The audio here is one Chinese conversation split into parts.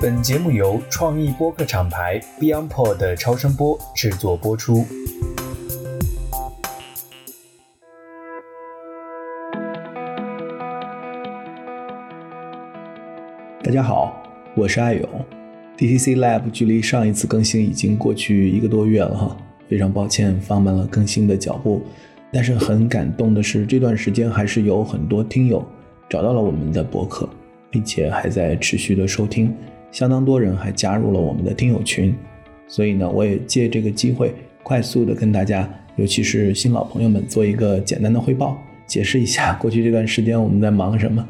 本节目由创意播客厂牌 BeyondPod 的超声波制作播出。大家好，我是艾勇。DTC Lab 距离上一次更新已经过去一个多月了哈，非常抱歉放慢了更新的脚步。但是很感动的是，这段时间还是有很多听友找到了我们的博客，并且还在持续的收听，相当多人还加入了我们的听友群。所以呢，我也借这个机会，快速的跟大家，尤其是新老朋友们做一个简单的汇报，解释一下过去这段时间我们在忙什么。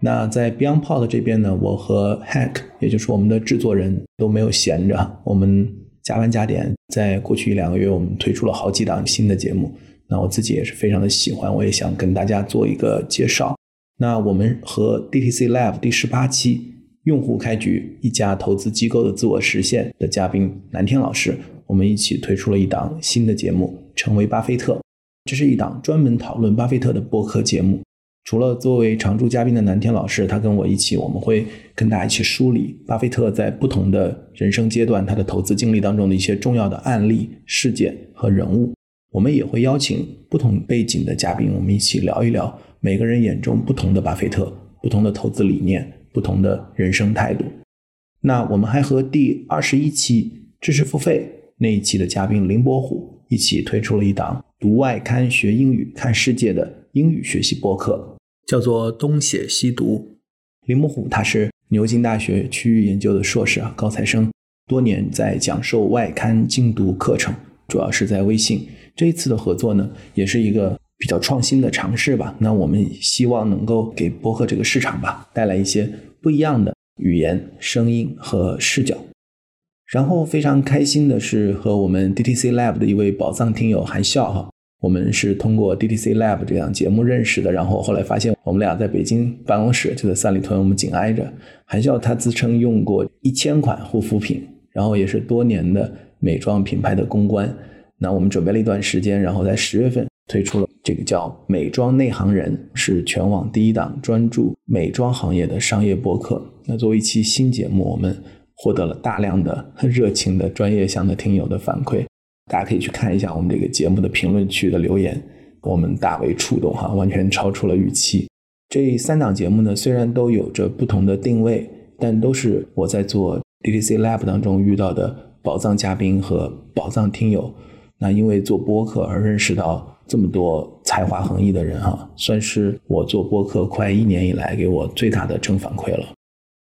那在 BeyondPod 这边呢，我和 Hack，也就是我们的制作人都没有闲着，我们加班加点，在过去一两个月，我们推出了好几档新的节目。那我自己也是非常的喜欢，我也想跟大家做一个介绍。那我们和 DTC Live 第十八期用户开局一家投资机构的自我实现的嘉宾南天老师，我们一起推出了一档新的节目，成为巴菲特。这是一档专门讨论巴菲特的播客节目。除了作为常驻嘉宾的南天老师，他跟我一起，我们会跟大家一起梳理巴菲特在不同的人生阶段他的投资经历当中的一些重要的案例、事件和人物。我们也会邀请不同背景的嘉宾，我们一起聊一聊每个人眼中不同的巴菲特、不同的投资理念、不同的人生态度。那我们还和第二十一期知识付费那一期的嘉宾林伯虎一起推出了一档读外刊学英语看世界的英语学习播客。叫做东写西读，林伯虎他是牛津大学区域研究的硕士啊，高材生，多年在讲授外刊精读课程，主要是在微信。这一次的合作呢，也是一个比较创新的尝试吧。那我们希望能够给播客这个市场吧带来一些不一样的语言、声音和视角。然后非常开心的是和我们 DTC Lab 的一位宝藏听友韩笑哈。我们是通过 DTC Lab 这档节目认识的，然后后来发现我们俩在北京办公室就在三里屯，我们紧挨着。韩笑他自称用过一千款护肤品，然后也是多年的美妆品牌的公关。那我们准备了一段时间，然后在十月份推出了这个叫《美妆内行人》，是全网第一档专注美妆行业的商业播客。那作为一期新节目，我们获得了大量的热情的专业向的听友的反馈。大家可以去看一下我们这个节目的评论区的留言，我们大为触动哈，完全超出了预期。这三档节目呢，虽然都有着不同的定位，但都是我在做 DTC Lab 当中遇到的宝藏嘉宾和宝藏听友。那因为做播客而认识到这么多才华横溢的人啊，算是我做播客快一年以来给我最大的正反馈了。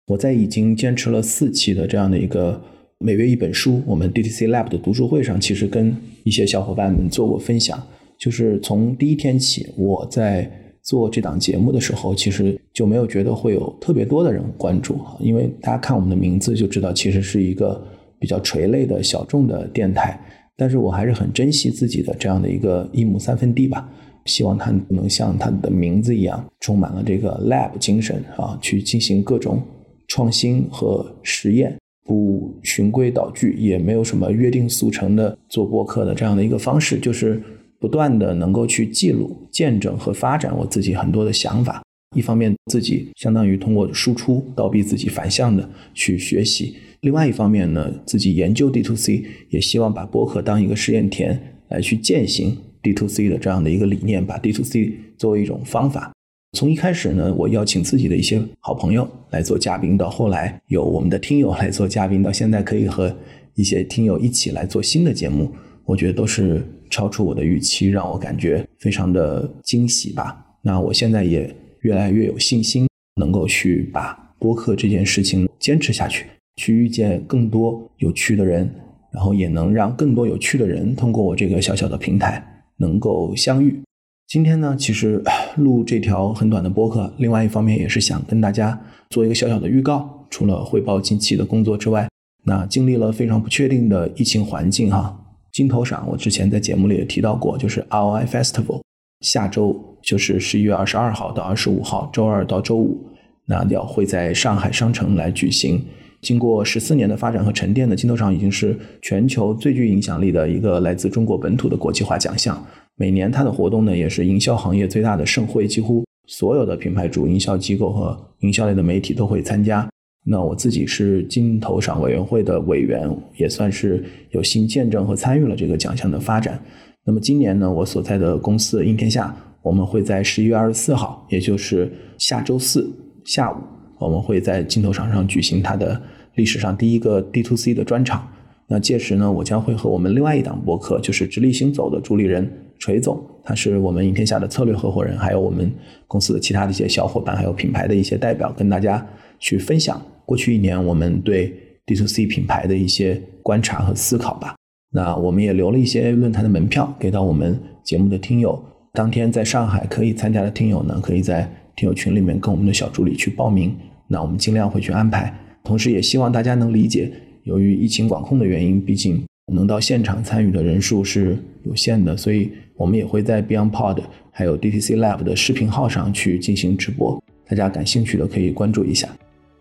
我在已经坚持了四期的这样的一个。每月一本书，我们 DTC Lab 的读书会上，其实跟一些小伙伴们做过分享。就是从第一天起，我在做这档节目的时候，其实就没有觉得会有特别多的人关注哈，因为大家看我们的名字就知道，其实是一个比较垂类的小众的电台。但是我还是很珍惜自己的这样的一个一亩三分地吧，希望它能像它的名字一样，充满了这个 Lab 精神啊，去进行各种创新和实验。不循规蹈矩，也没有什么约定俗成的做播客的这样的一个方式，就是不断的能够去记录、见证和发展我自己很多的想法。一方面自己相当于通过输出倒逼自己反向的去学习；另外一方面呢，自己研究 D to C，也希望把播客当一个试验田来去践行 D to C 的这样的一个理念，把 D to C 作为一种方法。从一开始呢，我邀请自己的一些好朋友来做嘉宾，到后来有我们的听友来做嘉宾，到现在可以和一些听友一起来做新的节目，我觉得都是超出我的预期，让我感觉非常的惊喜吧。那我现在也越来越有信心，能够去把播客这件事情坚持下去，去遇见更多有趣的人，然后也能让更多有趣的人通过我这个小小的平台能够相遇。今天呢，其实录这条很短的播客，另外一方面也是想跟大家做一个小小的预告。除了汇报近期的工作之外，那经历了非常不确定的疫情环境哈，镜头上我之前在节目里也提到过，就是 ROI Festival 下周就是十一月二十二号到二十五号，周二到周五，那要会在上海商城来举行。经过十四年的发展和沉淀的镜头上，已经是全球最具影响力的一个来自中国本土的国际化奖项。每年它的活动呢，也是营销行业最大的盛会，几乎所有的品牌主营销机构和营销类的媒体都会参加。那我自己是金投赏委员会的委员，也算是有幸见证和参与了这个奖项的发展。那么今年呢，我所在的公司应天下，我们会在十一月二十四号，也就是下周四下午，我们会在镜头场上举行它的历史上第一个 D to C 的专场。那届时呢，我将会和我们另外一档播客，就是直立行走的主理人锤总，他是我们影天下的策略合伙人，还有我们公司的其他的一些小伙伴，还有品牌的一些代表，跟大家去分享过去一年我们对 D to C 品牌的一些观察和思考吧。那我们也留了一些论坛的门票给到我们节目的听友，当天在上海可以参加的听友呢，可以在听友群里面跟我们的小助理去报名，那我们尽量会去安排，同时也希望大家能理解。由于疫情管控的原因，毕竟能到现场参与的人数是有限的，所以我们也会在 BeyondPod 还有 DTC Lab 的视频号上去进行直播。大家感兴趣的可以关注一下，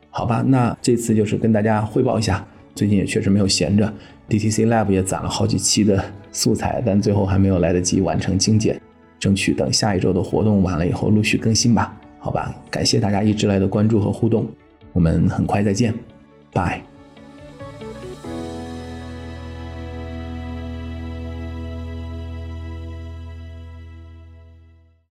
好吧？那这次就是跟大家汇报一下，最近也确实没有闲着，DTC Lab 也攒了好几期的素材，但最后还没有来得及完成精简，争取等下一周的活动完了以后陆续更新吧。好吧？感谢大家一直来的关注和互动，我们很快再见，拜。